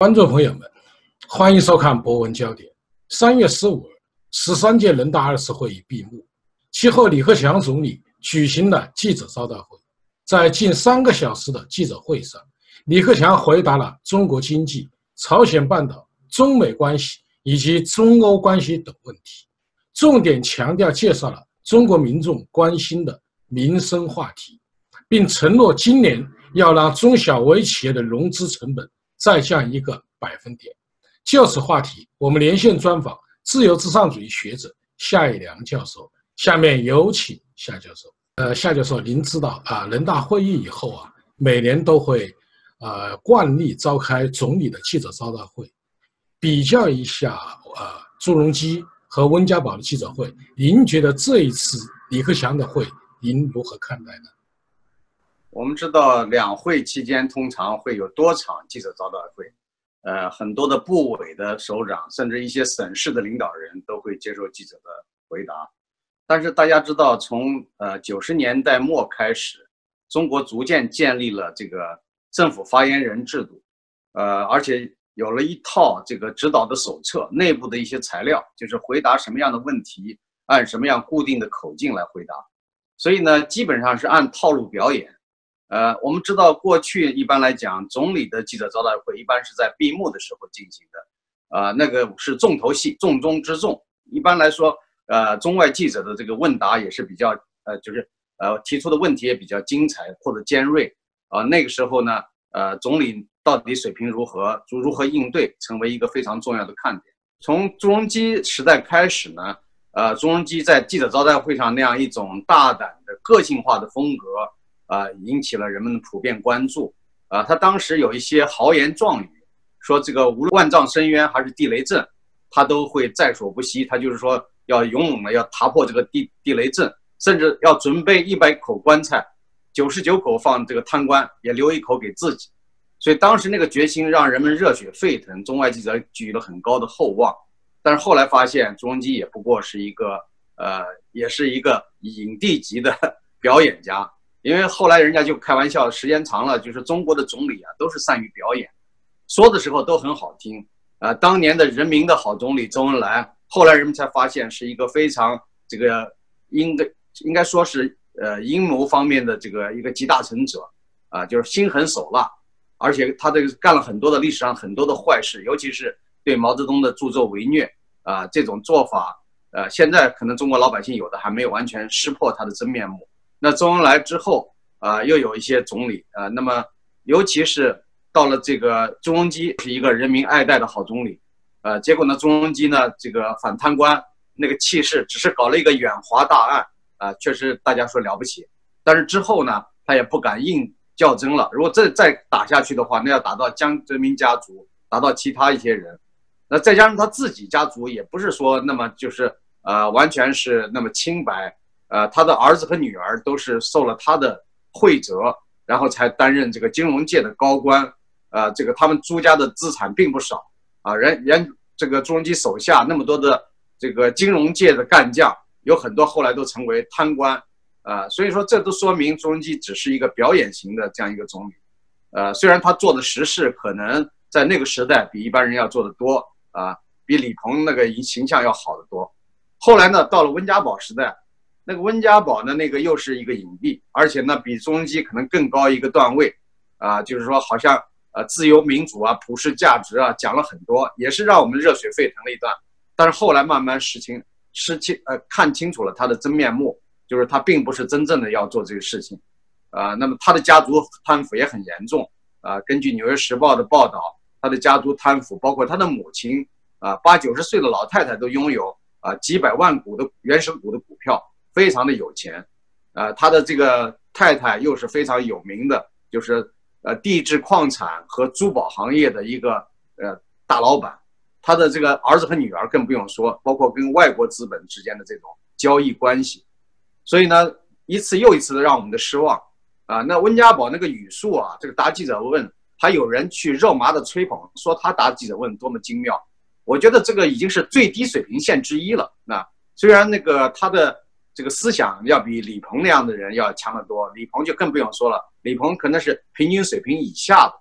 观众朋友们，欢迎收看《博文焦点》。三月十五日，十三届人大二次会议闭幕，其后李克强总理举行了记者招待会。在近三个小时的记者会上，李克强回答了中国经济、朝鲜半岛、中美关系以及中欧关系等问题，重点强调介绍了中国民众关心的民生话题，并承诺今年要让中小微企业的融资成本。再降一个百分点。就此话题，我们连线专访自由至上主义学者夏一良教授。下面有请夏教授。呃，夏教授，您知道啊，人大会议以后啊，每年都会呃惯例召开总理的记者招待会，比较一下呃朱镕基和温家宝的记者会，您觉得这一次李克强的会，您如何看待呢？我们知道，两会期间通常会有多场记者招待会，呃，很多的部委的首长，甚至一些省市的领导人都会接受记者的回答。但是大家知道，从呃九十年代末开始，中国逐渐建立了这个政府发言人制度，呃，而且有了一套这个指导的手册，内部的一些材料，就是回答什么样的问题，按什么样固定的口径来回答。所以呢，基本上是按套路表演。呃，我们知道过去一般来讲，总理的记者招待会一般是在闭幕的时候进行的，啊，那个是重头戏，重中之重。一般来说，呃，中外记者的这个问答也是比较，呃，就是呃提出的问题也比较精彩或者尖锐，啊，那个时候呢，呃，总理到底水平如何，如如何应对，成为一个非常重要的看点。从朱镕基时代开始呢，呃，朱镕基在记者招待会上那样一种大胆的个性化的风格。啊，引起了人们的普遍关注。啊，他当时有一些豪言壮语，说这个无论万丈深渊还是地雷阵，他都会在所不惜。他就是说要勇猛的要踏破这个地地雷阵，甚至要准备一百口棺材，九十九口放这个贪官，也留一口给自己。所以当时那个决心让人们热血沸腾，中外记者举了很高的厚望。但是后来发现，朱镕基也不过是一个呃，也是一个影帝级的 表演家。因为后来人家就开玩笑，时间长了，就是中国的总理啊，都是善于表演，说的时候都很好听。啊，当年的人民的好总理周恩来，后来人们才发现是一个非常这个应该应该说是呃阴谋方面的这个一个集大成者，啊，就是心狠手辣，而且他这个干了很多的历史上很多的坏事，尤其是对毛泽东的助纣为虐啊，这种做法，呃，现在可能中国老百姓有的还没有完全识破他的真面目。那周恩来之后啊，又有一些总理啊，那么尤其是到了这个朱镕基是一个人民爱戴的好总理，呃，结果呢，朱镕基呢这个反贪官那个气势，只是搞了一个远华大案啊，确实大家说了不起，但是之后呢，他也不敢硬较真了。如果再再打下去的话，那要打到江泽民家族，打到其他一些人，那再加上他自己家族也不是说那么就是呃完全是那么清白。呃，他的儿子和女儿都是受了他的惠泽，然后才担任这个金融界的高官。呃，这个他们朱家的资产并不少啊，人人这个朱镕基手下那么多的这个金融界的干将，有很多后来都成为贪官。啊，所以说这都说明朱镕基只是一个表演型的这样一个总理。呃，虽然他做的实事可能在那个时代比一般人要做的多啊，比李鹏那个形象要好得多。后来呢，到了温家宝时代。那个温家宝呢？那个又是一个影帝，而且呢，比朱镕基可能更高一个段位，啊，就是说好像呃自由民主啊、普世价值啊讲了很多，也是让我们热血沸腾了一段。但是后来慢慢识清、识清呃看清楚了他的真面目，就是他并不是真正的要做这个事情，啊，那么他的家族贪腐也很严重，啊，根据《纽约时报》的报道，他的家族贪腐，包括他的母亲啊，八九十岁的老太太都拥有啊几百万股的原始股的股票。非常的有钱，呃，他的这个太太又是非常有名的，就是呃地质矿产和珠宝行业的一个呃大老板，他的这个儿子和女儿更不用说，包括跟外国资本之间的这种交易关系，所以呢，一次又一次的让我们的失望啊。那温家宝那个语速啊，这个答记者问，还有人去肉麻的吹捧，说他答记者问多么精妙，我觉得这个已经是最低水平线之一了。那虽然那个他的。这个思想要比李鹏那样的人要强得多，李鹏就更不用说了，李鹏可能是平均水平以下的。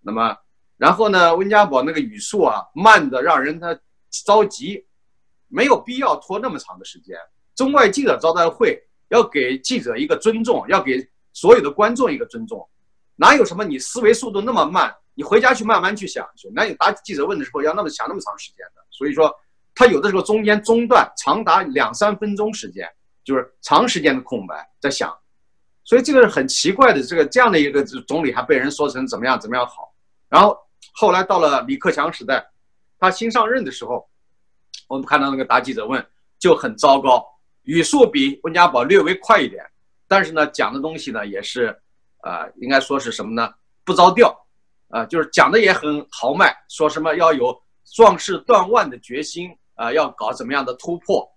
那么，然后呢，温家宝那个语速啊，慢的让人他着急，没有必要拖那么长的时间。中外记者招待会要给记者一个尊重，要给所有的观众一个尊重，哪有什么你思维速度那么慢？你回家去慢慢去想去，哪有答记者问的时候要那么想那么长时间的？所以说，他有的时候中间中断长达两三分钟时间，就是长时间的空白在想，所以这个是很奇怪的。这个这样的一个总理还被人说成怎么样怎么样好，然后后来到了李克强时代，他新上任的时候，我们看到那个答记者问就很糟糕，语速比温家宝略微快一点，但是呢讲的东西呢也是，呃，应该说是什么呢？不着调。啊，就是讲的也很豪迈，说什么要有壮士断腕的决心啊，要搞怎么样的突破？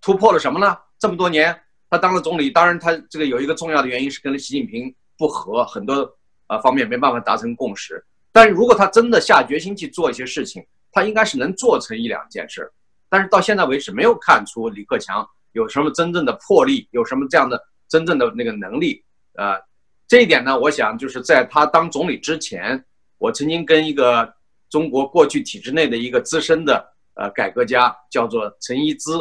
突破了什么呢？这么多年他当了总理，当然他这个有一个重要的原因是跟习近平不和，很多啊方面没办法达成共识。但是如果他真的下决心去做一些事情，他应该是能做成一两件事。但是到现在为止，没有看出李克强有什么真正的魄力，有什么这样的真正的那个能力。呃，这一点呢，我想就是在他当总理之前。我曾经跟一个中国过去体制内的一个资深的呃改革家，叫做陈一之，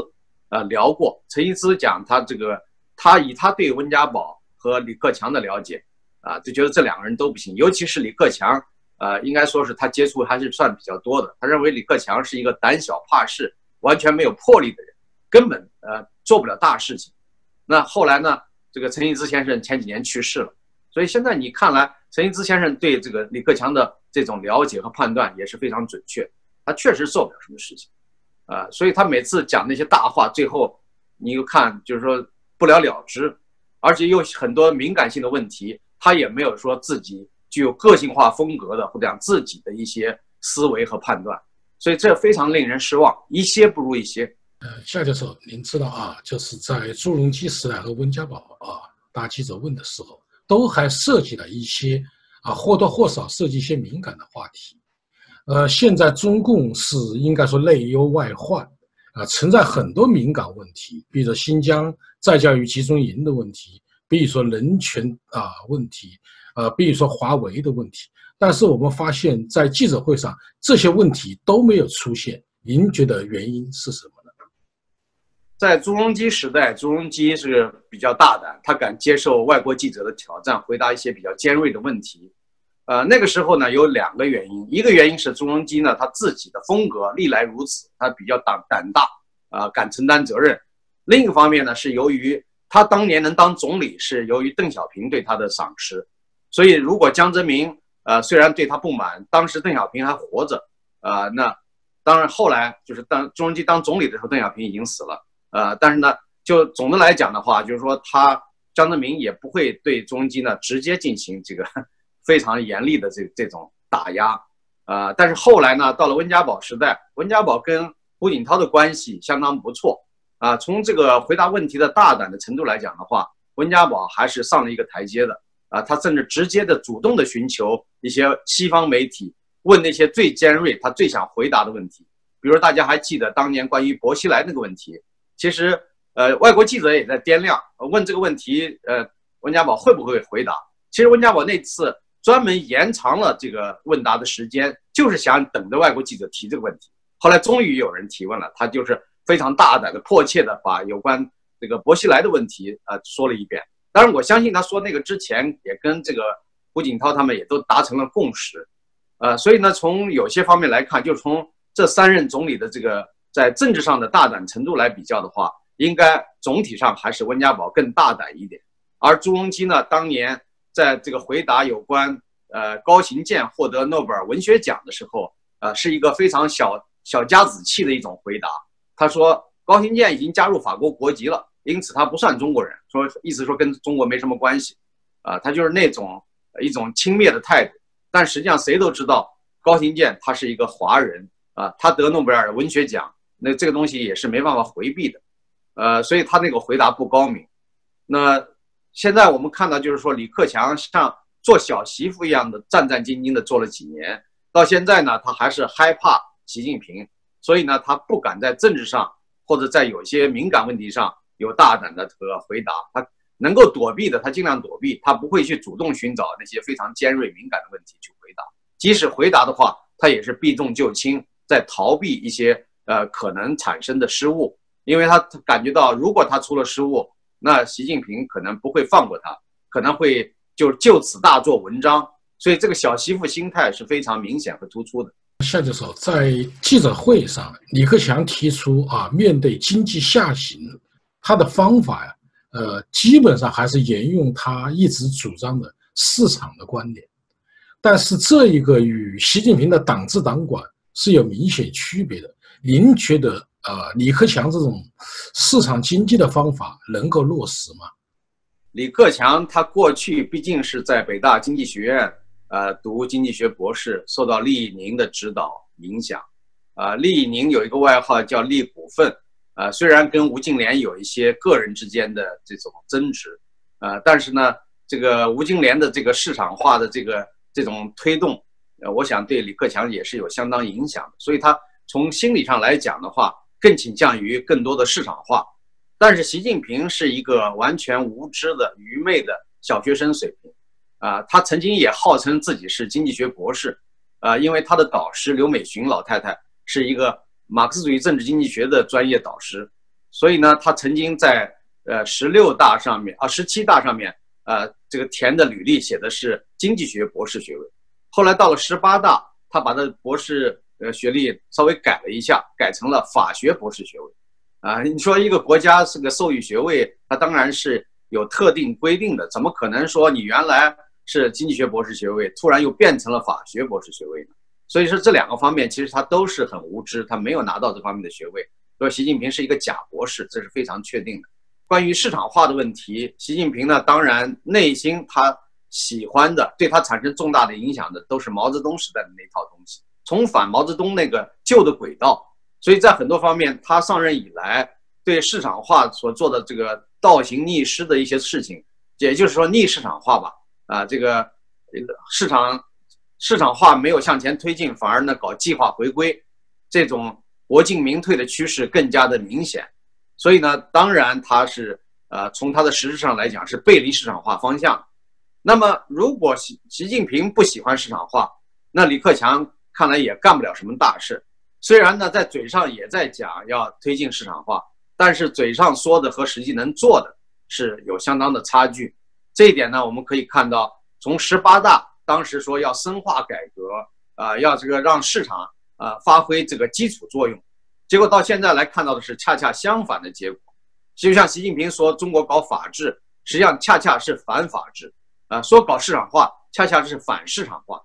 呃聊过。陈一之讲他这个，他以他对温家宝和李克强的了解，啊，就觉得这两个人都不行。尤其是李克强，呃，应该说是他接触还是算比较多的。他认为李克强是一个胆小怕事、完全没有魄力的人，根本呃做不了大事情。那后来呢，这个陈一之先生前几年去世了，所以现在你看来。陈一之先生对这个李克强的这种了解和判断也是非常准确，他确实做不了什么事情，啊，所以他每次讲那些大话，最后你又看就是说不了了之，而且又很多敏感性的问题，他也没有说自己具有个性化风格的或者讲自己的一些思维和判断，所以这非常令人失望，一些不如一些。呃，夏教授，您知道啊，就是在朱镕基时代和温家宝啊答记者问的时候。都还涉及了一些啊，或多或少涉及一些敏感的话题。呃，现在中共是应该说内忧外患啊，存在很多敏感问题，比如说新疆再教育集中营的问题，比如说人权啊问题，呃，比如说华为的问题。但是我们发现，在记者会上这些问题都没有出现。您觉得原因是什么呢？在朱镕基时代，朱镕基是比较大胆，他敢接受外国记者的挑战，回答一些比较尖锐的问题。呃，那个时候呢，有两个原因，一个原因是朱镕基呢他自己的风格历来如此，他比较胆胆大，啊，敢承担责任。另一个方面呢，是由于他当年能当总理，是由于邓小平对他的赏识。所以，如果江泽民呃虽然对他不满，当时邓小平还活着，呃，那当然后来就是当朱镕基当总理的时候，邓小平已经死了。呃，但是呢，就总的来讲的话，就是说他江泽民也不会对朱镕基呢直接进行这个非常严厉的这这种打压，呃，但是后来呢，到了温家宝时代，温家宝跟胡锦涛的关系相当不错啊。从这个回答问题的大胆的程度来讲的话，温家宝还是上了一个台阶的啊。他甚至直接的主动的寻求一些西方媒体问那些最尖锐、他最想回答的问题，比如大家还记得当年关于薄熙来那个问题。其实，呃，外国记者也在掂量，问这个问题，呃，温家宝会不会回答？其实温家宝那次专门延长了这个问答的时间，就是想等着外国记者提这个问题。后来终于有人提问了，他就是非常大胆的、迫切的把有关这个薄熙来的问题啊说了一遍。当然，我相信他说那个之前也跟这个胡锦涛他们也都达成了共识，呃，所以呢，从有些方面来看，就从这三任总理的这个。在政治上的大胆程度来比较的话，应该总体上还是温家宝更大胆一点。而朱镕基呢，当年在这个回答有关呃高行健获得诺贝尔文学奖的时候，呃，是一个非常小小家子气的一种回答。他说高行健已经加入法国国籍了，因此他不算中国人，说意思说跟中国没什么关系。啊，他就是那种一种轻蔑的态度。但实际上谁都知道高行健他是一个华人啊，他得诺贝尔文学奖。那这个东西也是没办法回避的，呃，所以他那个回答不高明。那现在我们看到，就是说李克强像做小媳妇一样的战战兢兢的做了几年，到现在呢，他还是害怕习近平，所以呢，他不敢在政治上或者在有些敏感问题上有大胆的这个回答。他能够躲避的，他尽量躲避，他不会去主动寻找那些非常尖锐敏感的问题去回答。即使回答的话，他也是避重就轻，在逃避一些呃可能产生的失误，因为他感觉到如果他出了失误，那习近平可能不会放过他，可能会就就此大做文章。所以这个小媳妇心态是非常明显和突出的。夏教授在记者会上，李克强提出啊，面对经济下行，他的方法呀，呃，基本上还是沿用他一直主张的市场的观点，但是这一个与习近平的党治党管是有明显区别的。您觉得，呃，李克强这种市场经济的方法能够落实吗？李克强他过去毕竟是在北大经济学院。呃，读经济学博士，受到厉以宁的指导影响。啊，厉以宁有一个外号叫“厉股份”。啊，虽然跟吴敬琏有一些个人之间的这种争执，啊，但是呢，这个吴敬琏的这个市场化的这个这种推动，呃，我想对李克强也是有相当影响的。所以他从心理上来讲的话，更倾向于更多的市场化。但是习近平是一个完全无知的、愚昧的小学生水平。啊，他曾经也号称自己是经济学博士，啊，因为他的导师刘美群老太太是一个马克思主义政治经济学的专业导师，所以呢，他曾经在呃十六大上面啊十七大上面，呃，这个填的履历写的是经济学博士学位，后来到了十八大，他把他博士呃学历稍微改了一下，改成了法学博士学位，啊，你说一个国家是个授予学位，它当然是有特定规定的，怎么可能说你原来是经济学博士学位，突然又变成了法学博士学位呢？所以说这两个方面其实他都是很无知，他没有拿到这方面的学位。说习近平是一个假博士，这是非常确定的。关于市场化的问题，习近平呢，当然内心他喜欢的，对他产生重大的影响的，都是毛泽东时代的那套东西，重返毛泽东那个旧的轨道。所以在很多方面，他上任以来对市场化所做的这个倒行逆施的一些事情，也就是说逆市场化吧。啊，这个市场市场化没有向前推进，反而呢搞计划回归，这种国进民退的趋势更加的明显。所以呢，当然他是呃从他的实质上来讲是背离市场化方向。那么如果习习近平不喜欢市场化，那李克强看来也干不了什么大事。虽然呢在嘴上也在讲要推进市场化，但是嘴上说的和实际能做的是有相当的差距。这一点呢，我们可以看到，从十八大当时说要深化改革，啊，要这个让市场啊发挥这个基础作用，结果到现在来看到的是恰恰相反的结果。就像习近平说中国搞法治，实际上恰恰是反法治，啊，说搞市场化，恰恰是反市场化。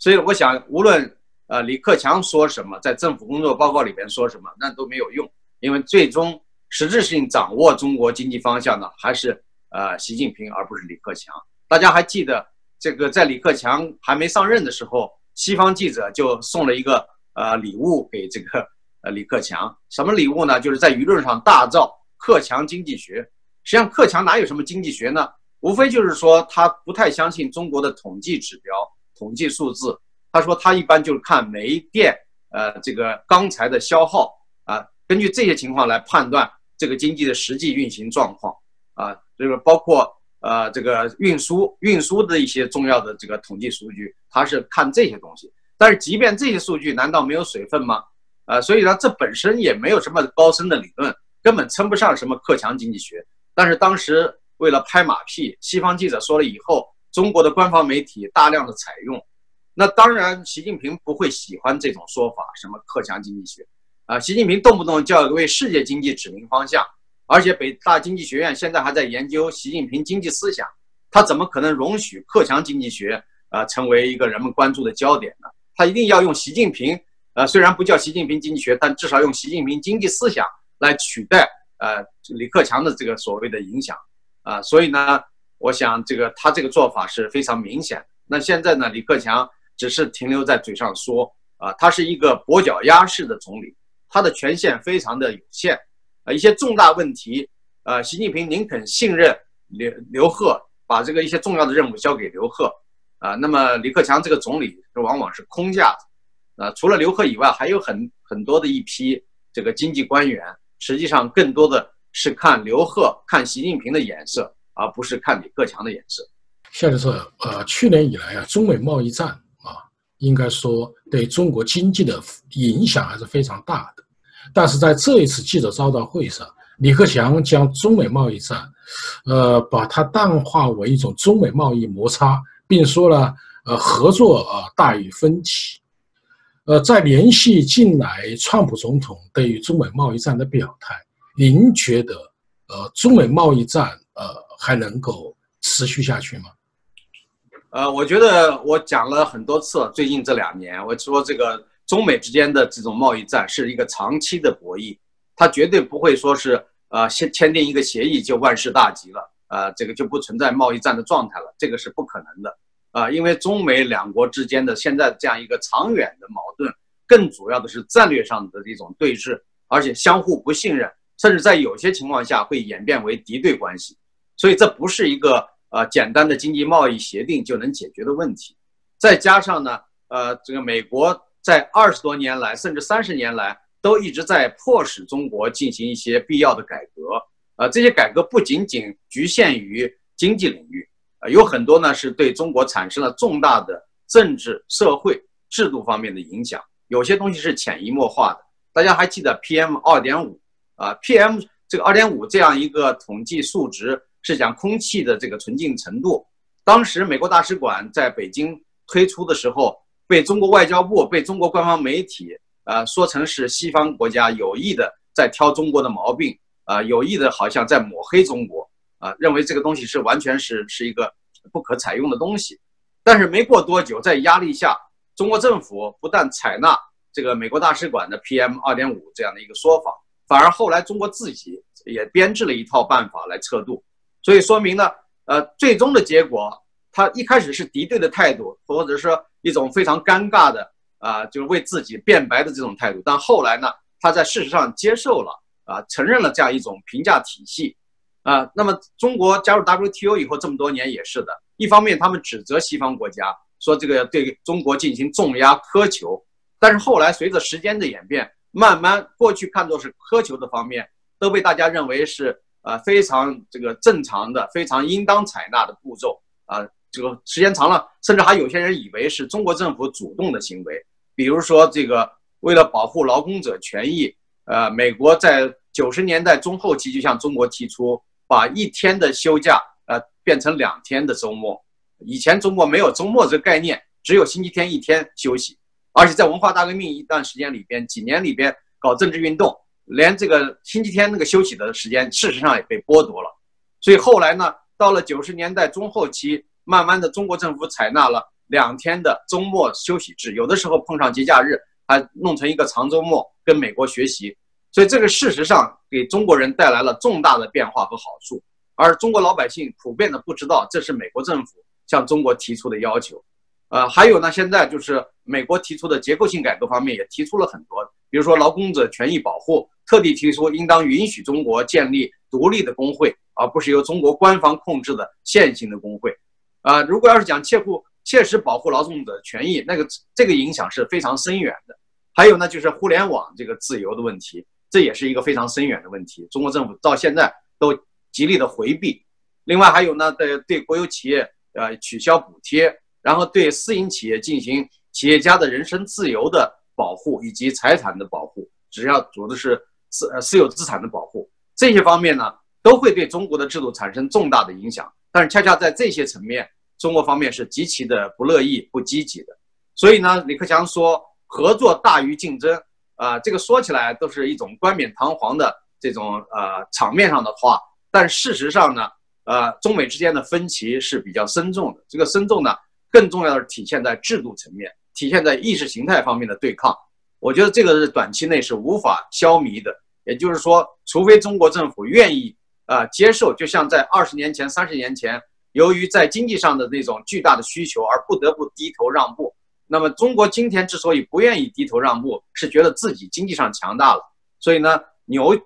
所以我想，无论呃李克强说什么，在政府工作报告里边说什么，那都没有用，因为最终实质性掌握中国经济方向的还是。呃，习近平而不是李克强。大家还记得这个，在李克强还没上任的时候，西方记者就送了一个呃礼物给这个呃李克强。什么礼物呢？就是在舆论上大造“克强经济学”。实际上，克强哪有什么经济学呢？无非就是说他不太相信中国的统计指标、统计数字。他说他一般就是看煤电呃这个钢材的消耗啊，根据这些情况来判断这个经济的实际运行状况啊。这个包括呃这个运输运输的一些重要的这个统计数据，它是看这些东西。但是即便这些数据，难道没有水分吗？呃，所以呢，这本身也没有什么高深的理论，根本称不上什么克强经济学。但是当时为了拍马屁，西方记者说了以后，中国的官方媒体大量的采用。那当然，习近平不会喜欢这种说法，什么克强经济学啊？习近平动不动就要为世界经济指明方向。而且北大经济学院现在还在研究习近平经济思想，他怎么可能容许克强经济学啊成为一个人们关注的焦点呢？他一定要用习近平，呃，虽然不叫习近平经济学，但至少用习近平经济思想来取代呃李克强的这个所谓的影响啊。所以呢，我想这个他这个做法是非常明显。那现在呢，李克强只是停留在嘴上说啊，他是一个跛脚鸭式的总理，他的权限非常的有限啊。一些重大问题，呃，习近平宁肯信任刘刘鹤，把这个一些重要的任务交给刘鹤，啊，那么李克强这个总理往往是空架子，啊，除了刘鹤以外，还有很很多的一批这个经济官员，实际上更多的是看刘鹤、看习近平的眼色，而不是看李克强的眼色。夏教授，呃，去年以来啊，中美贸易战，应该说对中国经济的影响还是非常大的。但是在这一次记者招待会上，李克强将中美贸易战，呃，把它淡化为一种中美贸易摩擦，并说了，呃，合作啊大于分歧。呃，在联系近来川普总统对于中美贸易战的表态，您觉得，呃，中美贸易战呃还能够持续下去吗？呃，我觉得我讲了很多次，最近这两年，我说这个中美之间的这种贸易战是一个长期的博弈，它绝对不会说是呃签签订一个协议就万事大吉了，呃，这个就不存在贸易战的状态了，这个是不可能的。啊，因为中美两国之间的现在这样一个长远的矛盾，更主要的是战略上的一种对峙，而且相互不信任，甚至在有些情况下会演变为敌对关系。所以这不是一个呃简单的经济贸易协定就能解决的问题。再加上呢，呃，这个美国在二十多年来，甚至三十年来，都一直在迫使中国进行一些必要的改革。呃，这些改革不仅仅局限于经济领域。啊，有很多呢是对中国产生了重大的政治、社会制度方面的影响，有些东西是潜移默化的。大家还记得 PM 二点五啊？PM 这个二点五这样一个统计数值是讲空气的这个纯净程度。当时美国大使馆在北京推出的时候，被中国外交部、被中国官方媒体啊说成是西方国家有意的在挑中国的毛病啊，有意的好像在抹黑中国。啊，认为这个东西是完全是是一个不可采用的东西，但是没过多久，在压力下，中国政府不但采纳这个美国大使馆的 PM 二点五这样的一个说法，反而后来中国自己也编制了一套办法来测度，所以说明呢，呃，最终的结果，他一开始是敌对的态度，或者说一种非常尴尬的啊，就是为自己辩白的这种态度，但后来呢，他在事实上接受了啊，承认了这样一种评价体系。啊，那么中国加入 WTO 以后这么多年也是的，一方面他们指责西方国家说这个对中国进行重压苛求，但是后来随着时间的演变，慢慢过去看作是苛求的方面，都被大家认为是呃非常这个正常的、非常应当采纳的步骤啊。这个时间长了，甚至还有些人以为是中国政府主动的行为，比如说这个为了保护劳工者权益，呃，美国在九十年代中后期就向中国提出。把一天的休假呃变成两天的周末，以前中国没有周末这个概念，只有星期天一天休息，而且在文化大革命一段时间里边，几年里边搞政治运动，连这个星期天那个休息的时间，事实上也被剥夺了。所以后来呢，到了九十年代中后期，慢慢的中国政府采纳了两天的周末休息制，有的时候碰上节假日，还弄成一个长周末，跟美国学习。所以这个事实上给中国人带来了重大的变化和好处，而中国老百姓普遍的不知道这是美国政府向中国提出的要求，呃，还有呢，现在就是美国提出的结构性改革方面也提出了很多，比如说劳工者权益保护，特地提出应当允许中国建立独立的工会，而不是由中国官方控制的现行的工会，啊，如果要是讲切护切实保护劳动者权益，那个这个影响是非常深远的。还有呢，就是互联网这个自由的问题。这也是一个非常深远的问题，中国政府到现在都极力的回避。另外还有呢，对对国有企业呃取消补贴，然后对私营企业进行企业家的人身自由的保护以及财产的保护，只要主的是私呃私有资产的保护，这些方面呢都会对中国的制度产生重大的影响。但是恰恰在这些层面，中国方面是极其的不乐意、不积极的。所以呢，李克强说合作大于竞争。啊，这个说起来都是一种冠冕堂皇的这种呃场面上的话，但事实上呢，呃，中美之间的分歧是比较深重的。这个深重呢，更重要的是体现在制度层面，体现在意识形态方面的对抗。我觉得这个是短期内是无法消弭的。也就是说，除非中国政府愿意啊接受，就像在二十年前、三十年前，由于在经济上的那种巨大的需求而不得不低头让步。那么，中国今天之所以不愿意低头让步，是觉得自己经济上强大了，所以呢，牛，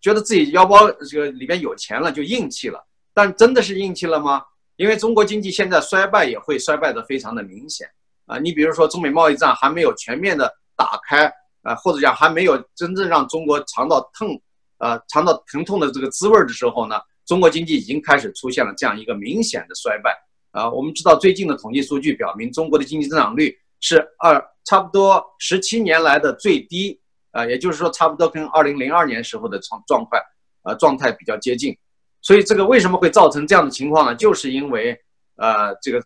觉得自己腰包这个里边有钱了，就硬气了。但真的是硬气了吗？因为中国经济现在衰败也会衰败的非常的明显啊。你比如说，中美贸易战还没有全面的打开啊，或者讲还没有真正让中国尝到痛，呃，尝到疼痛的这个滋味的时候呢，中国经济已经开始出现了这样一个明显的衰败。啊，我们知道最近的统计数据表明，中国的经济增长率是二差不多十七年来的最低，啊，也就是说差不多跟二零零二年时候的状状态，呃，状态比较接近。所以这个为什么会造成这样的情况呢？就是因为呃这个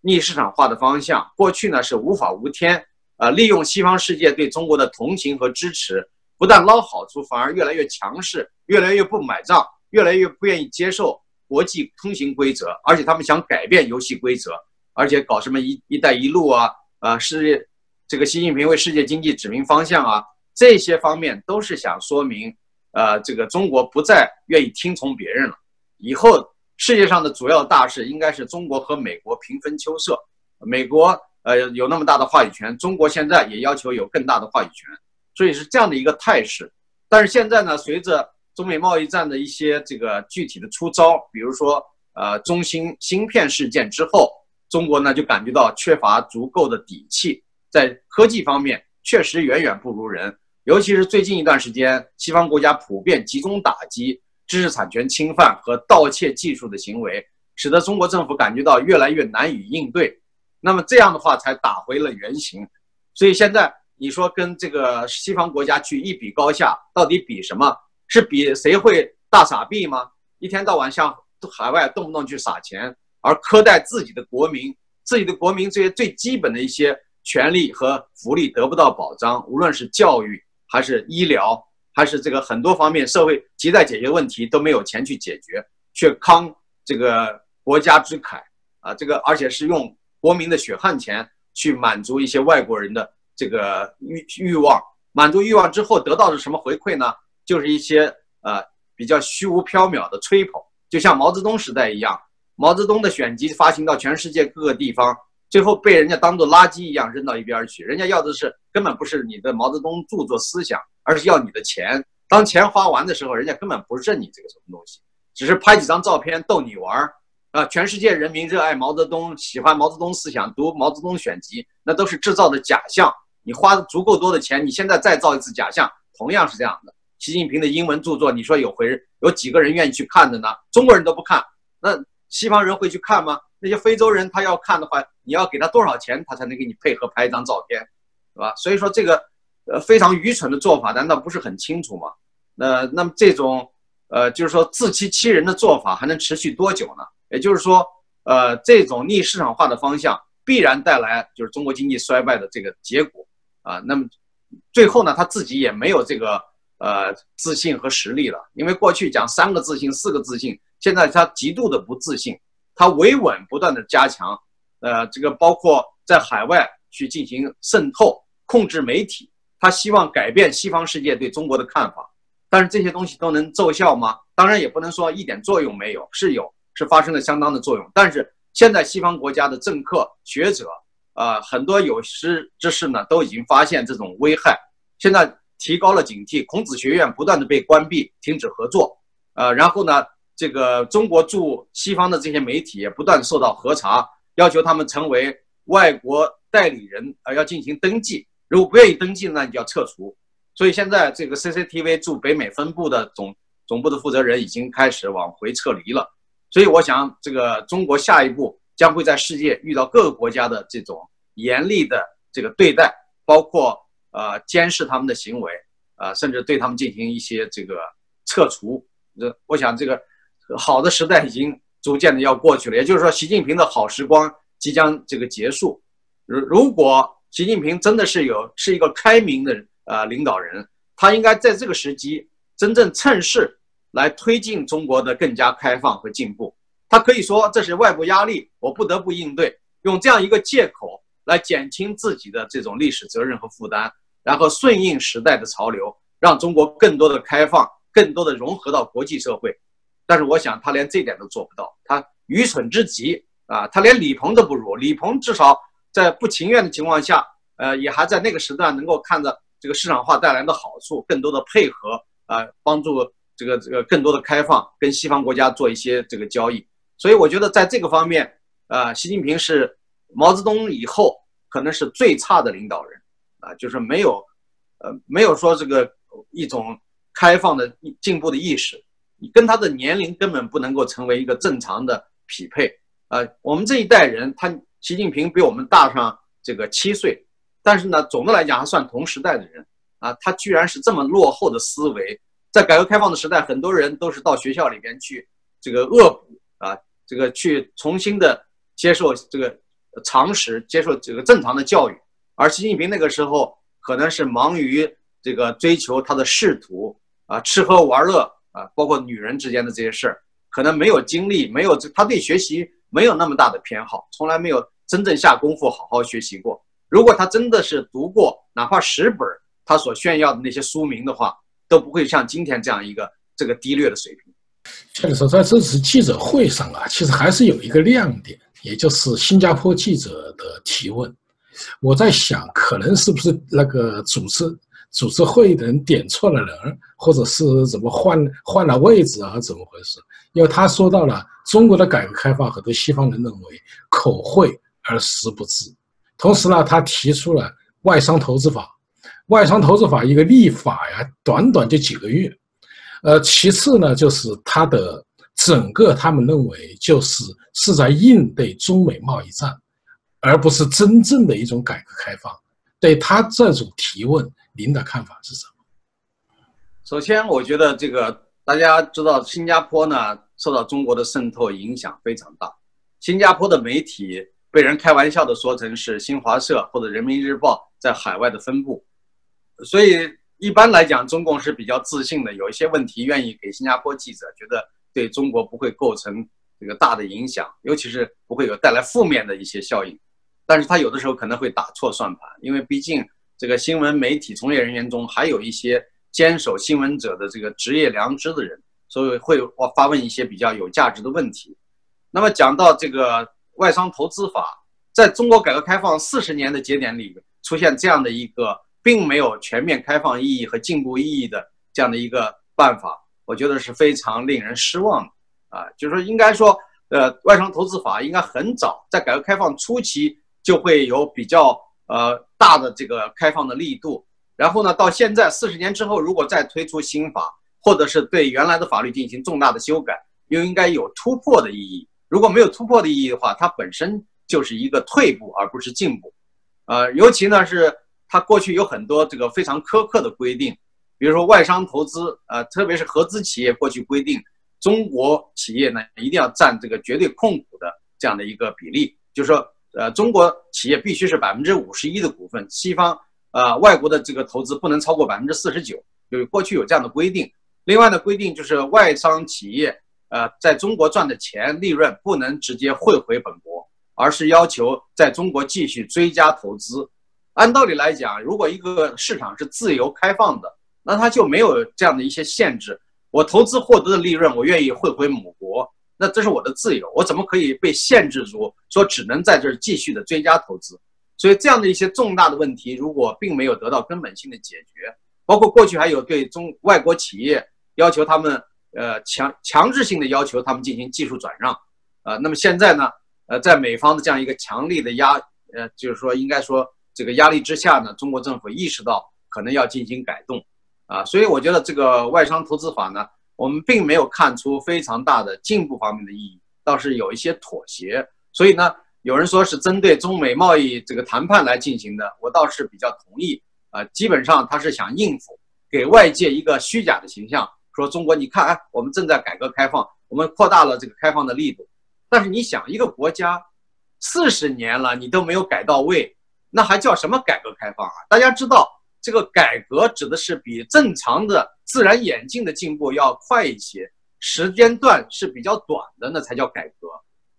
逆市场化的方向，过去呢是无法无天，呃，利用西方世界对中国的同情和支持，不但捞好处，反而越来越强势，越来越不买账，越来越不愿意接受国际通行规则，而且他们想改变游戏规则，而且搞什么一一带一路啊，啊，世界这个习近平为世界经济指明方向啊，这些方面都是想说明。呃，这个中国不再愿意听从别人了。以后世界上的主要大事应该是中国和美国平分秋色。美国呃有那么大的话语权，中国现在也要求有更大的话语权，所以是这样的一个态势。但是现在呢，随着中美贸易战的一些这个具体的出招，比如说呃中芯芯片事件之后，中国呢就感觉到缺乏足够的底气，在科技方面确实远远不如人。尤其是最近一段时间，西方国家普遍集中打击知识产权侵犯和盗窃技术的行为，使得中国政府感觉到越来越难以应对。那么这样的话，才打回了原形。所以现在你说跟这个西方国家去一比高下，到底比什么？是比谁会大傻逼吗？一天到晚向海外动不动去撒钱，而苛待自己的国民，自己的国民这些最基本的一些权利和福利得不到保障，无论是教育。还是医疗，还是这个很多方面社会亟待解决问题都没有钱去解决，却慷这个国家之慨啊，这个而且是用国民的血汗钱去满足一些外国人的这个欲欲望，满足欲望之后得到的什么回馈呢？就是一些呃比较虚无缥缈的吹捧，就像毛泽东时代一样，毛泽东的选集发行到全世界各个地方。最后被人家当做垃圾一样扔到一边去，人家要的是根本不是你的毛泽东著作思想，而是要你的钱。当钱花完的时候，人家根本不认你这个什么东西，只是拍几张照片逗你玩儿啊！全世界人民热爱毛泽东，喜欢毛泽东思想，读毛泽东选集，那都是制造的假象。你花足够多的钱，你现在再造一次假象，同样是这样的。习近平的英文著作，你说有回有几个人愿意去看的呢？中国人都不看，那西方人会去看吗？那些非洲人他要看的话，你要给他多少钱，他才能给你配合拍一张照片，是吧？所以说这个呃非常愚蠢的做法，难道不是很清楚吗？那那么这种呃就是说自欺欺人的做法还能持续多久呢？也就是说，呃这种逆市场化的方向必然带来就是中国经济衰败的这个结果啊。那么最后呢，他自己也没有这个呃自信和实力了，因为过去讲三个自信、四个自信，现在他极度的不自信。他维稳不断的加强，呃，这个包括在海外去进行渗透、控制媒体，他希望改变西方世界对中国的看法。但是这些东西都能奏效吗？当然也不能说一点作用没有，是有，是发生了相当的作用。但是现在西方国家的政客、学者，啊，很多有识之士呢，都已经发现这种危害，现在提高了警惕。孔子学院不断的被关闭、停止合作，呃，然后呢？这个中国驻西方的这些媒体也不断受到核查，要求他们成为外国代理人，呃，要进行登记。如果不愿意登记，那你就要撤除。所以现在这个 CCTV 驻北美分部的总总部的负责人已经开始往回撤离了。所以我想，这个中国下一步将会在世界遇到各个国家的这种严厉的这个对待，包括呃监视他们的行为，啊，甚至对他们进行一些这个撤除。这我想这个。好的时代已经逐渐的要过去了，也就是说，习近平的好时光即将这个结束。如如果习近平真的是有是一个开明的呃领导人，他应该在这个时机真正趁势来推进中国的更加开放和进步。他可以说这是外部压力，我不得不应对，用这样一个借口来减轻自己的这种历史责任和负担，然后顺应时代的潮流，让中国更多的开放，更多的融合到国际社会。但是我想他连这点都做不到，他愚蠢之极啊！他连李鹏都不如，李鹏至少在不情愿的情况下，呃，也还在那个时段能够看着这个市场化带来的好处，更多的配合呃，帮助这个这个更多的开放，跟西方国家做一些这个交易。所以我觉得在这个方面，呃，习近平是毛泽东以后可能是最差的领导人啊，就是没有，呃，没有说这个一种开放的进步的意识。跟他的年龄根本不能够成为一个正常的匹配，呃，我们这一代人，他习近平比我们大上这个七岁，但是呢，总的来讲还算同时代的人啊，他居然是这么落后的思维。在改革开放的时代，很多人都是到学校里边去这个恶补啊，这个去重新的接受这个常识，接受这个正常的教育。而习近平那个时候可能是忙于这个追求他的仕途啊，吃喝玩乐啊，包括女人之间的这些事儿，可能没有精力，没有他对学习没有那么大的偏好，从来没有真正下功夫好好学习过。如果他真的是读过哪怕十本他所炫耀的那些书名的话，都不会像今天这样一个这个低劣的水平。确实，在这次记者会上啊，其实还是有一个亮点，也就是新加坡记者的提问。我在想，可能是不是那个组织组织会议的人点错了人，或者是怎么换换了位置啊？怎么回事？因为他说到了中国的改革开放，很多西方人认为口惠而实不至。同时呢，他提出了外商投资法。外商投资法一个立法呀，短短就几个月。呃，其次呢，就是它的整个他们认为就是是在应对中美贸易战，而不是真正的一种改革开放。对他这种提问，您的看法是什么？首先，我觉得这个大家知道，新加坡呢受到中国的渗透影响非常大。新加坡的媒体被人开玩笑的说成是新华社或者人民日报在海外的分部。所以一般来讲，中共是比较自信的，有一些问题愿意给新加坡记者，觉得对中国不会构成这个大的影响，尤其是不会有带来负面的一些效应。但是他有的时候可能会打错算盘，因为毕竟这个新闻媒体从业人员中还有一些坚守新闻者的这个职业良知的人，所以会发问一些比较有价值的问题。那么讲到这个外商投资法，在中国改革开放四十年的节点里出现这样的一个。并没有全面开放意义和进步意义的这样的一个办法，我觉得是非常令人失望的啊！就是说，应该说，呃，外商投资法应该很早在改革开放初期就会有比较呃大的这个开放的力度，然后呢，到现在四十年之后，如果再推出新法，或者是对原来的法律进行重大的修改，又应该有突破的意义。如果没有突破的意义的话，它本身就是一个退步而不是进步，呃，尤其呢是。它过去有很多这个非常苛刻的规定，比如说外商投资，呃，特别是合资企业，过去规定中国企业呢一定要占这个绝对控股的这样的一个比例，就是说，呃，中国企业必须是百分之五十一的股份，西方，呃，外国的这个投资不能超过百分之四十九，就过去有这样的规定。另外的规定就是外商企业，呃，在中国赚的钱利润不能直接汇回本国，而是要求在中国继续追加投资。按道理来讲，如果一个市场是自由开放的，那它就没有这样的一些限制。我投资获得的利润，我愿意汇回母国，那这是我的自由。我怎么可以被限制住，说只能在这儿继续的追加投资？所以这样的一些重大的问题，如果并没有得到根本性的解决，包括过去还有对中外国企业要求他们，呃强强制性的要求他们进行技术转让，呃，那么现在呢，呃，在美方的这样一个强力的压，呃，就是说应该说。这个压力之下呢，中国政府意识到可能要进行改动，啊，所以我觉得这个外商投资法呢，我们并没有看出非常大的进步方面的意义，倒是有一些妥协。所以呢，有人说是针对中美贸易这个谈判来进行的，我倒是比较同意。啊，基本上他是想应付，给外界一个虚假的形象，说中国你看，哎，我们正在改革开放，我们扩大了这个开放的力度。但是你想，一个国家四十年了，你都没有改到位。那还叫什么改革开放啊？大家知道，这个改革指的是比正常的自然演进的进步要快一些，时间段是比较短的，那才叫改革，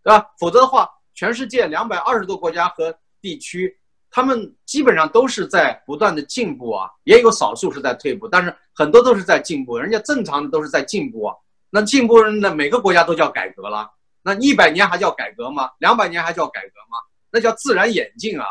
对吧？否则的话，全世界两百二十多国家和地区，他们基本上都是在不断的进步啊，也有少数是在退步，但是很多都是在进步。人家正常的都是在进步啊，那进步人的每个国家都叫改革了，那一百年还叫改革吗？两百年还叫改革吗？那叫自然演进啊。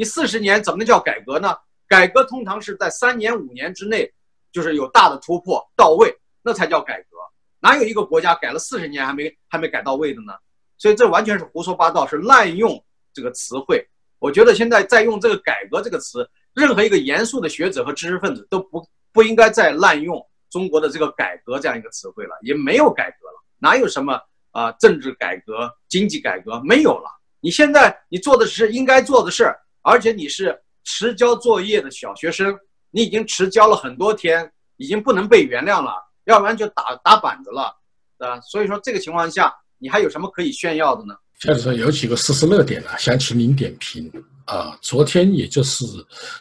你四十年怎么能叫改革呢？改革通常是在三年五年之内，就是有大的突破到位，那才叫改革。哪有一个国家改了四十年还没还没改到位的呢？所以这完全是胡说八道，是滥用这个词汇。我觉得现在在用这个“改革”这个词，任何一个严肃的学者和知识分子都不不应该再滥用中国的这个“改革”这样一个词汇了。也没有改革了，哪有什么啊政治改革、经济改革没有了？你现在你做的是应该做的事儿。而且你是迟交作业的小学生，你已经迟交了很多天，已经不能被原谅了，要不然就打打板子了，啊，所以说这个情况下，你还有什么可以炫耀的呢？夏主说有几个事实热点呢，想请您点评。啊，昨天也就是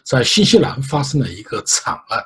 在新西兰发生了一个惨案，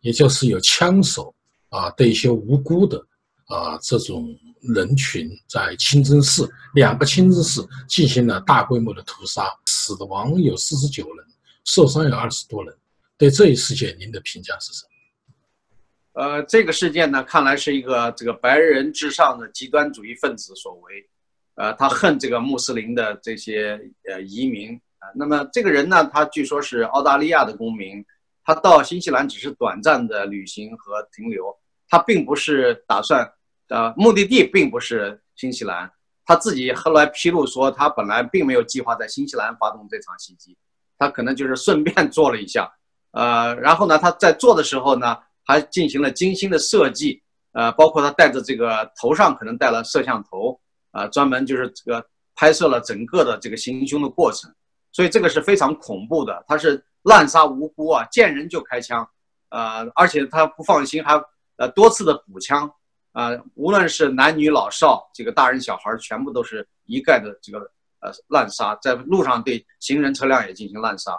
也就是有枪手啊对一些无辜的啊这种人群在清真寺两个清真寺进行了大规模的屠杀，死亡有四十九人，受伤有二十多人。对这一事件，您的评价是什么？呃，这个事件呢，看来是一个这个白人至上的极端主义分子所为，呃，他恨这个穆斯林的这些呃移民。那么这个人呢，他据说是澳大利亚的公民，他到新西兰只是短暂的旅行和停留，他并不是打算，呃，目的地并不是新西兰，他自己后来披露说，他本来并没有计划在新西兰发动这场袭击，他可能就是顺便做了一下，呃，然后呢，他在做的时候呢，还进行了精心的设计，呃，包括他带着这个头上可能带了摄像头，啊，专门就是这个拍摄了整个的这个行凶的过程。所以这个是非常恐怖的，他是滥杀无辜啊，见人就开枪，呃，而且他不放心，还呃多次的补枪，啊，无论是男女老少，这个大人小孩全部都是一概的这个呃滥杀，在路上对行人车辆也进行滥杀，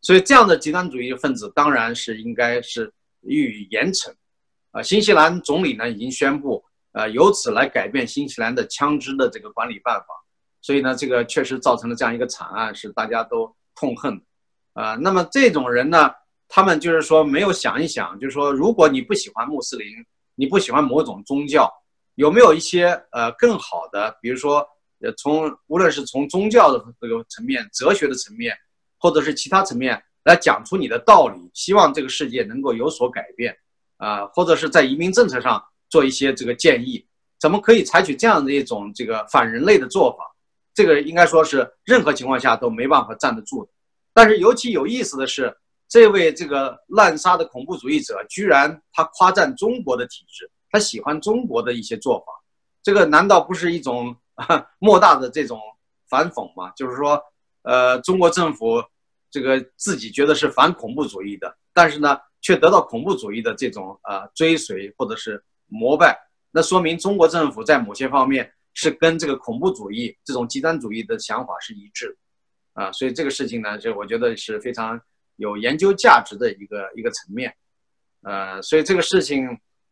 所以这样的极端主义分子当然是应该是予以严惩，啊，新西兰总理呢已经宣布，呃，由此来改变新西兰的枪支的这个管理办法。所以呢，这个确实造成了这样一个惨案，是大家都痛恨，啊，那么这种人呢，他们就是说没有想一想，就是说，如果你不喜欢穆斯林，你不喜欢某种宗教，有没有一些呃更好的，比如说，呃，从无论是从宗教的这个层面、哲学的层面，或者是其他层面来讲出你的道理，希望这个世界能够有所改变，啊，或者是在移民政策上做一些这个建议，怎么可以采取这样的一种这个反人类的做法？这个应该说是任何情况下都没办法站得住的，但是尤其有意思的是，这位这个滥杀的恐怖主义者居然他夸赞中国的体制，他喜欢中国的一些做法，这个难道不是一种莫大的这种反讽吗？就是说，呃，中国政府这个自己觉得是反恐怖主义的，但是呢，却得到恐怖主义的这种呃追随或者是膜拜，那说明中国政府在某些方面。是跟这个恐怖主义这种极端主义的想法是一致的，啊，所以这个事情呢，就我觉得是非常有研究价值的一个一个层面，呃，所以这个事情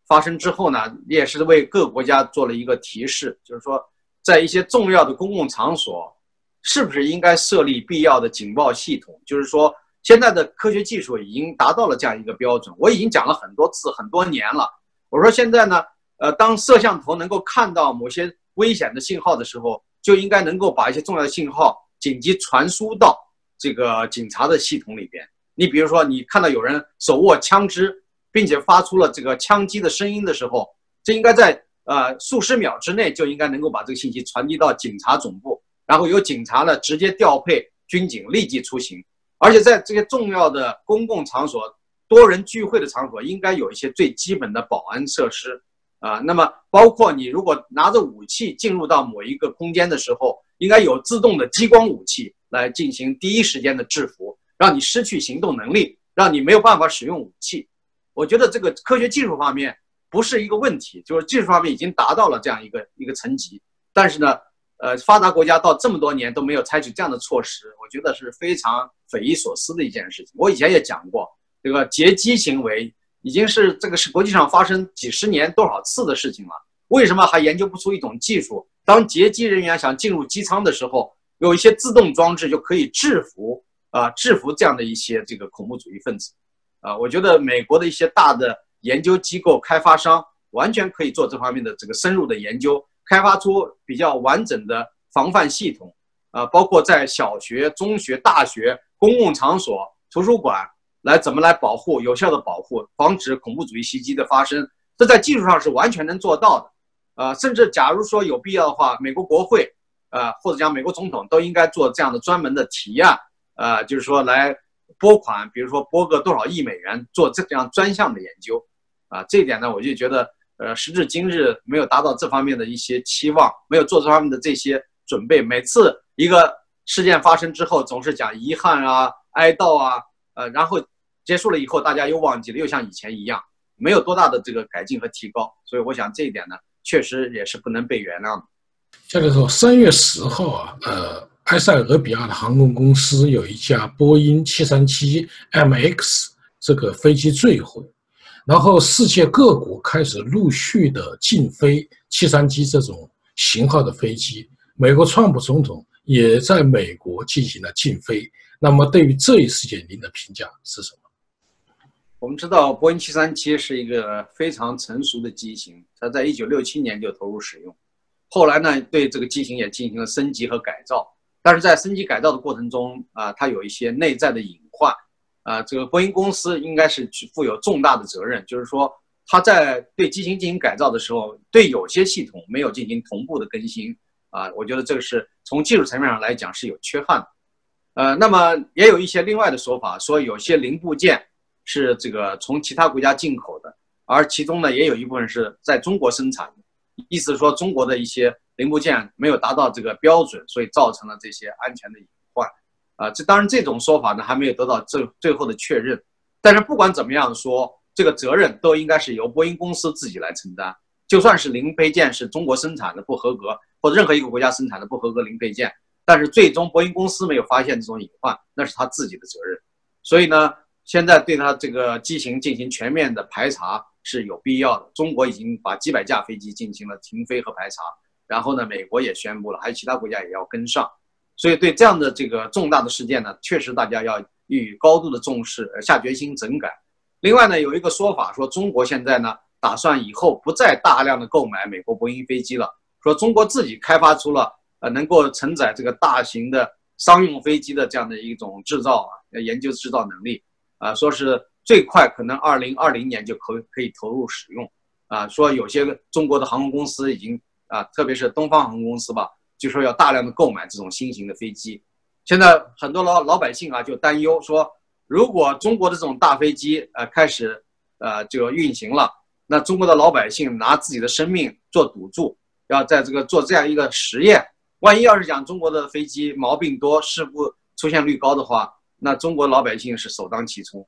发生之后呢，也是为各国家做了一个提示，就是说，在一些重要的公共场所，是不是应该设立必要的警报系统？就是说，现在的科学技术已经达到了这样一个标准，我已经讲了很多次很多年了。我说现在呢，呃，当摄像头能够看到某些。危险的信号的时候，就应该能够把一些重要的信号紧急传输到这个警察的系统里边。你比如说，你看到有人手握枪支，并且发出了这个枪击的声音的时候，这应该在呃数十秒之内就应该能够把这个信息传递到警察总部，然后由警察呢直接调配军警立即出行。而且在这些重要的公共场所、多人聚会的场所，应该有一些最基本的保安设施。啊，那么包括你如果拿着武器进入到某一个空间的时候，应该有自动的激光武器来进行第一时间的制服，让你失去行动能力，让你没有办法使用武器。我觉得这个科学技术方面不是一个问题，就是技术方面已经达到了这样一个一个层级。但是呢，呃，发达国家到这么多年都没有采取这样的措施，我觉得是非常匪夷所思的一件事情。我以前也讲过，这个劫机行为。已经是这个是国际上发生几十年多少次的事情了，为什么还研究不出一种技术？当劫机人员想进入机舱的时候，有一些自动装置就可以制服啊，制服这样的一些这个恐怖主义分子，啊，我觉得美国的一些大的研究机构、开发商完全可以做这方面的这个深入的研究，开发出比较完整的防范系统，啊，包括在小学、中学、大学、公共场所、图书馆。来怎么来保护有效的保护，防止恐怖主义袭击的发生？这在技术上是完全能做到的，呃，甚至假如说有必要的话，美国国会，呃，或者讲美国总统都应该做这样的专门的提案，呃，就是说来拨款，比如说拨个多少亿美元做这样专项的研究，啊，这一点呢，我就觉得，呃，时至今日没有达到这方面的一些期望，没有做这方面的这些准备，每次一个事件发生之后总是讲遗憾啊、哀悼啊，呃，然后结束了以后大家又忘记了，又像以前一样，没有多大的这个改进和提高。所以我想这一点呢，确实也是不能被原谅的。这个时候，三月十号啊，呃，埃塞俄比亚的航空公司有一架波音七三七 MX 这个飞机坠毁，然后世界各国开始陆续的禁飞七三七这种型号的飞机。美国川普总统也在美国进行了禁飞。那么，对于这一事件，您的评价是什么？我们知道，波音七三七是一个非常成熟的机型，它在一九六七年就投入使用。后来呢，对这个机型也进行了升级和改造，但是在升级改造的过程中啊，它有一些内在的隐患，啊，这个波音公司应该是负有重大的责任，就是说，它在对机型进行改造的时候，对有些系统没有进行同步的更新，啊，我觉得这个是从技术层面上来讲是有缺憾的，呃，那么也有一些另外的说法，说有些零部件是这个从其他国家进口的，而其中呢，也有一部分是在中国生产的。意思是说，中国的一些零部件没有达到这个标准，所以造成了这些安全的隐患。啊，这当然这种说法呢还没有得到最最后的确认。但是不管怎么样说，这个责任都应该是由波音公司自己来承担。就算是零配件是中国生产的不合格，或者任何一个国家生产的不合格零配件，但是最终波音公司没有发现这种隐患，那是他自己的责任。所以呢，现在对他这个机型进行全面的排查。是有必要的。中国已经把几百架飞机进行了停飞和排查，然后呢，美国也宣布了，还有其他国家也要跟上。所以对这样的这个重大的事件呢，确实大家要予以高度的重视，下决心整改。另外呢，有一个说法说，中国现在呢打算以后不再大量的购买美国波音飞机了，说中国自己开发出了呃能够承载这个大型的商用飞机的这样的一种制造啊，研究制造能力啊，说是。最快可能二零二零年就可可以投入使用，啊，说有些中国的航空公司已经啊，特别是东方航空公司吧，就说要大量的购买这种新型的飞机。现在很多老老百姓啊就担忧说，如果中国的这种大飞机呃开始呃这个运行了，那中国的老百姓拿自己的生命做赌注，要在这个做这样一个实验，万一要是讲中国的飞机毛病多、事故出现率高的话，那中国老百姓是首当其冲。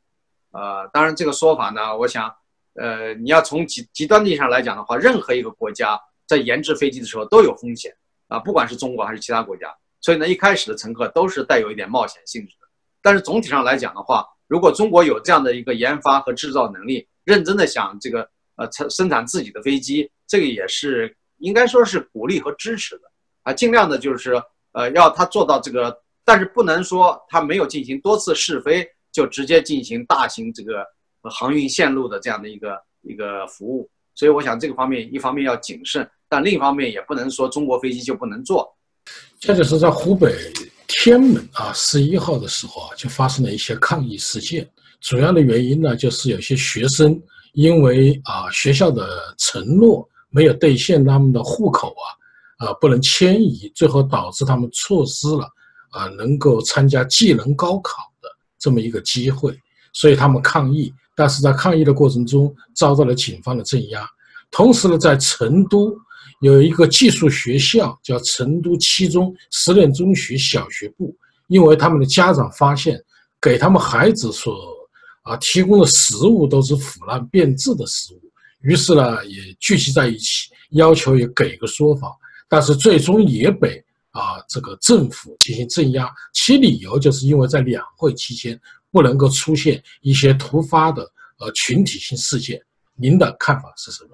呃，当然这个说法呢，我想，呃，你要从极极端意义上来讲的话，任何一个国家在研制飞机的时候都有风险啊，不管是中国还是其他国家。所以呢，一开始的乘客都是带有一点冒险性质的。但是总体上来讲的话，如果中国有这样的一个研发和制造能力，认真的想这个呃生生产自己的飞机，这个也是应该说是鼓励和支持的啊，尽量的就是呃要他做到这个，但是不能说他没有进行多次试飞。就直接进行大型这个航运线路的这样的一个一个服务，所以我想这个方面一方面要谨慎，但另一方面也不能说中国飞机就不能做。这就是在湖北天门啊，十一号的时候啊，就发生了一些抗议事件。主要的原因呢，就是有些学生因为啊学校的承诺没有兑现，他们的户口啊啊不能迁移，最后导致他们错失了啊能够参加技能高考。这么一个机会，所以他们抗议，但是在抗议的过程中遭到了警方的镇压。同时呢，在成都有一个技术学校，叫成都七中实验中学小学部，因为他们的家长发现给他们孩子所啊提供的食物都是腐烂变质的食物，于是呢也聚集在一起，要求也给个说法，但是最终也被。啊，这个政府进行镇压，其理由就是因为在两会期间不能够出现一些突发的呃群体性事件。您的看法是什么？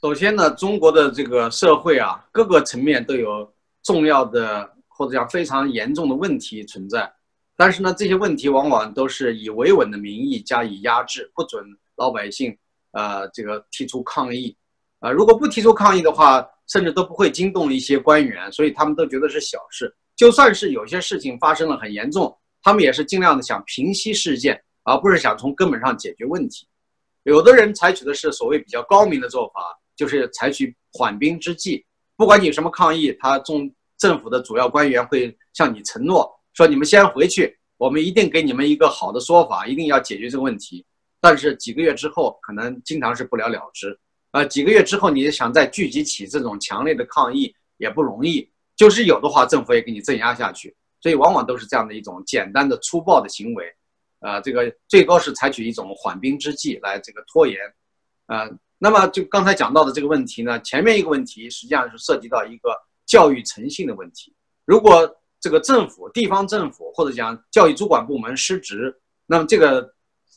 首先呢，中国的这个社会啊，各个层面都有重要的或者讲非常严重的问题存在，但是呢，这些问题往往都是以维稳的名义加以压制，不准老百姓呃这个提出抗议，啊，如果不提出抗议的话。甚至都不会惊动一些官员，所以他们都觉得是小事。就算是有些事情发生了很严重，他们也是尽量的想平息事件，而不是想从根本上解决问题。有的人采取的是所谓比较高明的做法，就是采取缓兵之计。不管你什么抗议，他中政府的主要官员会向你承诺说：“你们先回去，我们一定给你们一个好的说法，一定要解决这个问题。”但是几个月之后，可能经常是不了了之。呃，几个月之后，你想再聚集起这种强烈的抗议也不容易。就是有的话，政府也给你镇压下去。所以往往都是这样的一种简单的粗暴的行为，呃，这个最高是采取一种缓兵之计来这个拖延，呃，那么就刚才讲到的这个问题呢，前面一个问题实际上是涉及到一个教育诚信的问题。如果这个政府、地方政府或者讲教育主管部门失职，那么这个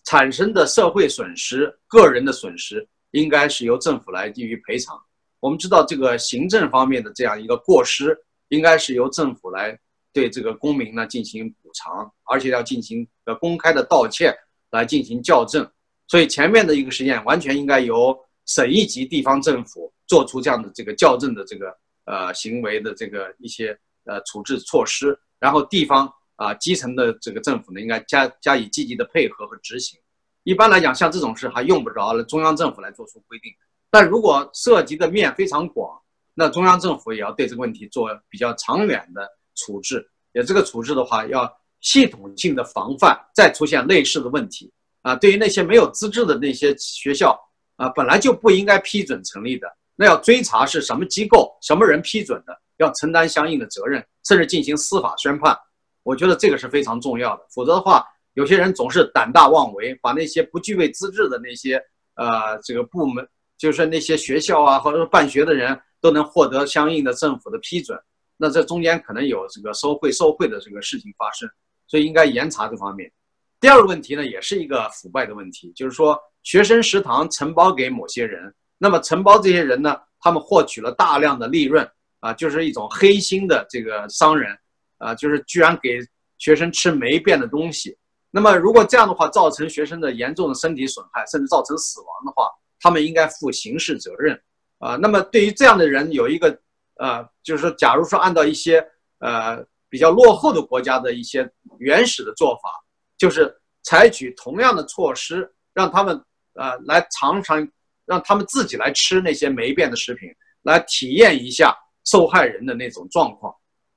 产生的社会损失、个人的损失，应该是由政府来予以赔偿。我们知道这个行政方面的这样一个过失，应该是由政府来。对这个公民呢进行补偿，而且要进行呃公开的道歉来进行校正，所以前面的一个实验完全应该由省一级地方政府做出这样的这个校正的这个呃行为的这个一些呃处置措施，然后地方啊基层的这个政府呢应该加加以积极的配合和执行。一般来讲，像这种事还用不着中央政府来做出规定，但如果涉及的面非常广，那中央政府也要对这个问题做比较长远的。处置，也这个处置的话，要系统性的防范再出现类似的问题啊。对于那些没有资质的那些学校啊，本来就不应该批准成立的，那要追查是什么机构、什么人批准的，要承担相应的责任，甚至进行司法宣判。我觉得这个是非常重要的。否则的话，有些人总是胆大妄为，把那些不具备资质的那些呃这个部门，就是那些学校啊，或者说办学的人都能获得相应的政府的批准。那这中间可能有这个收贿受贿的这个事情发生，所以应该严查这方面。第二个问题呢，也是一个腐败的问题，就是说学生食堂承包给某些人，那么承包这些人呢，他们获取了大量的利润啊，就是一种黑心的这个商人啊，就是居然给学生吃霉变的东西。那么如果这样的话，造成学生的严重的身体损害，甚至造成死亡的话，他们应该负刑事责任啊。那么对于这样的人，有一个。呃，就是，假如说按照一些呃比较落后的国家的一些原始的做法，就是采取同样的措施，让他们呃来尝尝，让他们自己来吃那些霉变的食品，来体验一下受害人的那种状况。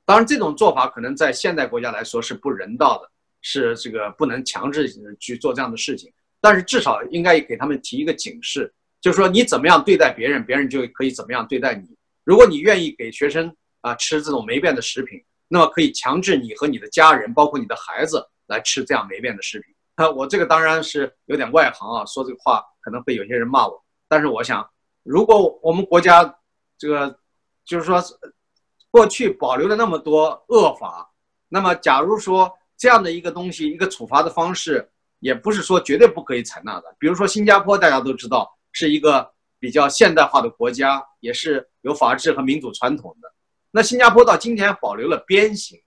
当然，这种做法可能在现代国家来说是不人道的，是这个不能强制去做这样的事情。但是至少应该给他们提一个警示，就是说你怎么样对待别人，别人就可以怎么样对待你。如果你愿意给学生啊吃这种霉变的食品，那么可以强制你和你的家人，包括你的孩子来吃这样霉变的食品。啊，我这个当然是有点外行啊，说这个话可能会有些人骂我。但是我想，如果我们国家这个就是说过去保留了那么多恶法，那么假如说这样的一个东西，一个处罚的方式，也不是说绝对不可以采纳的。比如说新加坡，大家都知道是一个。比较现代化的国家，也是有法治和民主传统的。那新加坡到今天保留了鞭刑，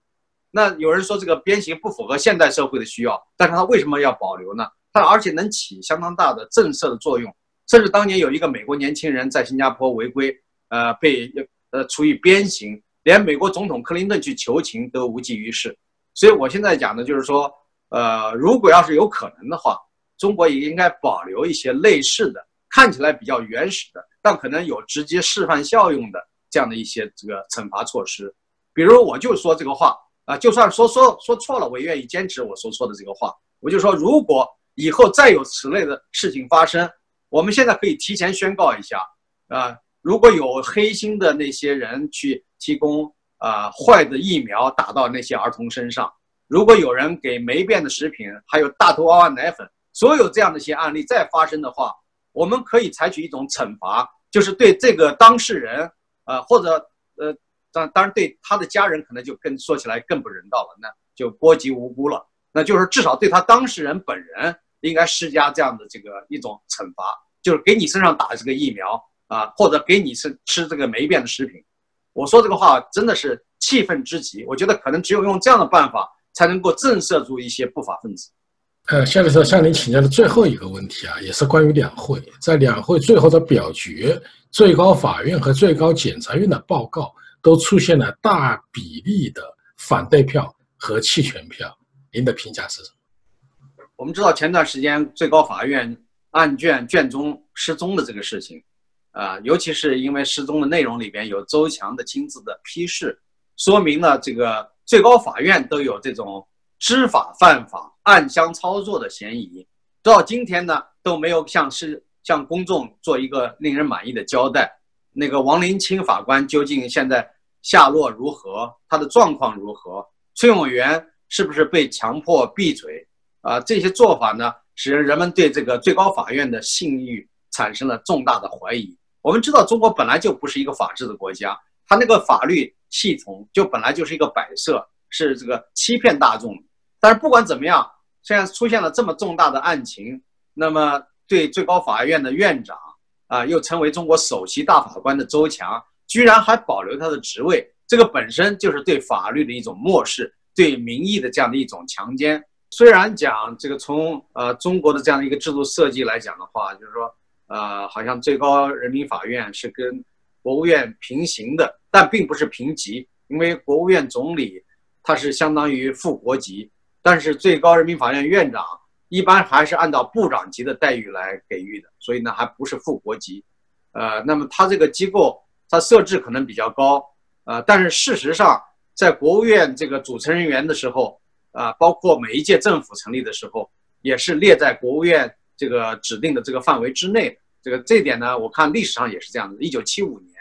那有人说这个鞭刑不符合现代社会的需要，但是它为什么要保留呢？它而且能起相当大的震慑的作用，甚至当年有一个美国年轻人在新加坡违规，呃，被呃处以鞭刑，连美国总统克林顿去求情都无济于事。所以我现在讲的就是说，呃，如果要是有可能的话，中国也应该保留一些类似的。看起来比较原始的，但可能有直接示范效用的这样的一些这个惩罚措施，比如我就说这个话啊，就算说说说错了，我也愿意坚持我说错的这个话。我就说，如果以后再有此类的事情发生，我们现在可以提前宣告一下啊，如果有黑心的那些人去提供啊坏的疫苗打到那些儿童身上，如果有人给霉变的食品，还有大头娃娃奶粉，所有这样的一些案例再发生的话。我们可以采取一种惩罚，就是对这个当事人，呃，或者呃，当当然对他的家人可能就更说起来更不人道了，那就波及无辜了。那就是至少对他当事人本人应该施加这样的这个一种惩罚，就是给你身上打这个疫苗啊，或者给你吃吃这个霉变的食品。我说这个话真的是气愤之极，我觉得可能只有用这样的办法才能够震慑住一些不法分子。呃，下面是向您请教的最后一个问题啊，也是关于两会。在两会最后的表决，最高法院和最高检察院的报告都出现了大比例的反对票和弃权票。您的评价是什么？我们知道前段时间最高法院案卷卷宗失踪的这个事情，啊，尤其是因为失踪的内容里边有周强的亲自的批示，说明了这个最高法院都有这种知法犯法。暗箱操作的嫌疑，到今天呢都没有向是向公众做一个令人满意的交代。那个王林清法官究竟现在下落如何，他的状况如何，崔永元是不是被强迫闭嘴啊？这些做法呢，使人们对这个最高法院的信誉产生了重大的怀疑。我们知道，中国本来就不是一个法治的国家，它那个法律系统就本来就是一个摆设，是这个欺骗大众。但是不管怎么样，现在出现了这么重大的案情，那么对最高法院的院长啊，又成为中国首席大法官的周强，居然还保留他的职位，这个本身就是对法律的一种漠视，对民意的这样的一种强奸。虽然讲这个从呃中国的这样的一个制度设计来讲的话，就是说呃好像最高人民法院是跟国务院平行的，但并不是平级，因为国务院总理他是相当于副国级。但是最高人民法院院长一般还是按照部长级的待遇来给予的，所以呢还不是副国级，呃，那么他这个机构它设置可能比较高，呃，但是事实上在国务院这个组成人员的时候，啊，包括每一届政府成立的时候，也是列在国务院这个指定的这个范围之内。这个这点呢，我看历史上也是这样的。一九七五年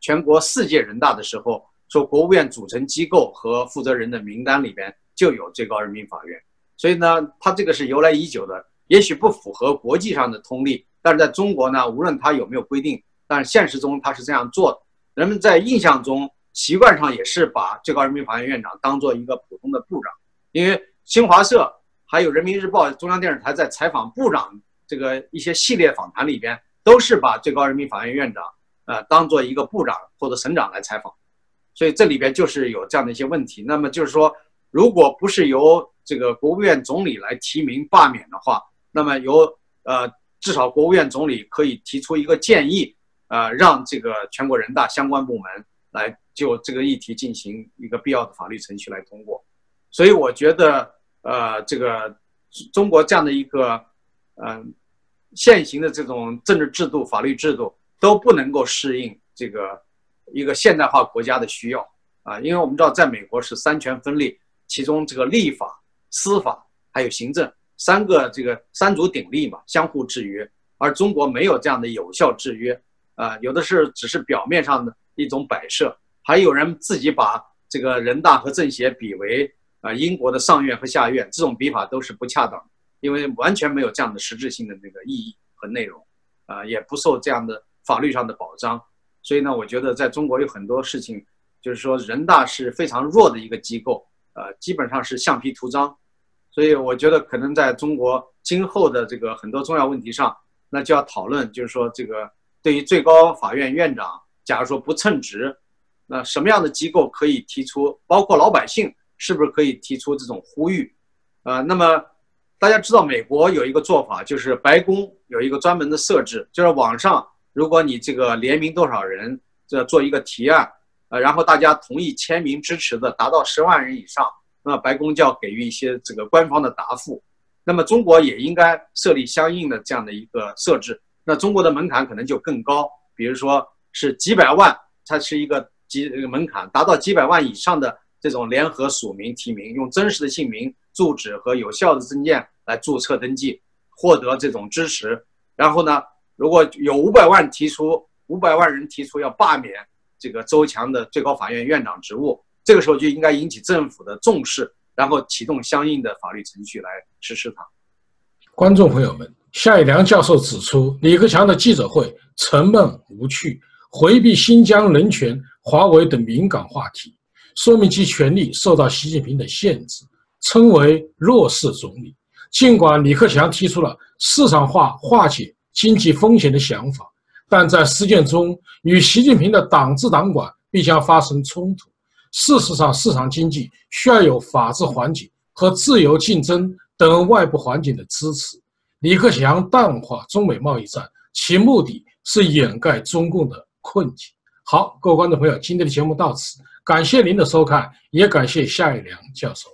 全国四届人大的时候，说国务院组成机构和负责人的名单里边。就有最高人民法院，所以呢，它这个是由来已久的，也许不符合国际上的通例，但是在中国呢，无论它有没有规定，但是现实中它是这样做的。人们在印象中、习惯上也是把最高人民法院院长当做一个普通的部长，因为新华社还有人民日报、中央电视台在采访部长这个一些系列访谈里边，都是把最高人民法院院长呃当做一个部长或者省长来采访，所以这里边就是有这样的一些问题。那么就是说。如果不是由这个国务院总理来提名罢免的话，那么由呃至少国务院总理可以提出一个建议，呃让这个全国人大相关部门来就这个议题进行一个必要的法律程序来通过。所以我觉得呃这个中国这样的一个嗯现行的这种政治制度、法律制度都不能够适应这个一个现代化国家的需要啊，因为我们知道在美国是三权分立。其中这个立法、司法还有行政三个这个三足鼎立嘛，相互制约。而中国没有这样的有效制约，啊，有的是只是表面上的一种摆设。还有人自己把这个人大和政协比为啊英国的上院和下院，这种比法都是不恰当，因为完全没有这样的实质性的那个意义和内容，啊，也不受这样的法律上的保障。所以呢，我觉得在中国有很多事情，就是说人大是非常弱的一个机构。呃，基本上是橡皮图章，所以我觉得可能在中国今后的这个很多重要问题上，那就要讨论，就是说这个对于最高法院院长，假如说不称职，那什么样的机构可以提出？包括老百姓是不是可以提出这种呼吁？呃，那么大家知道美国有一个做法，就是白宫有一个专门的设置，就是网上如果你这个联名多少人，这做一个提案。呃，然后大家同意签名支持的达到十万人以上，那白宫就要给予一些这个官方的答复。那么中国也应该设立相应的这样的一个设置。那中国的门槛可能就更高，比如说是几百万，它是一个几门槛，达到几百万以上的这种联合署名提名，用真实的姓名、住址和有效的证件来注册登记，获得这种支持。然后呢，如果有五百万提出，五百万人提出要罢免。这个周强的最高法院院长职务，这个时候就应该引起政府的重视，然后启动相应的法律程序来实施它。观众朋友们，夏以良教授指出，李克强的记者会沉闷无趣，回避新疆人权、华为等敏感话题，说明其权力受到习近平的限制，称为弱势总理。尽管李克强提出了市场化化解经济风险的想法。但在实践中，与习近平的党治党管必将发生冲突。事实上，市场经济需要有法治环境和自由竞争等外部环境的支持。李克强淡化中美贸易战，其目的是掩盖中共的困境。好，各位观众朋友，今天的节目到此，感谢您的收看，也感谢夏一良教授。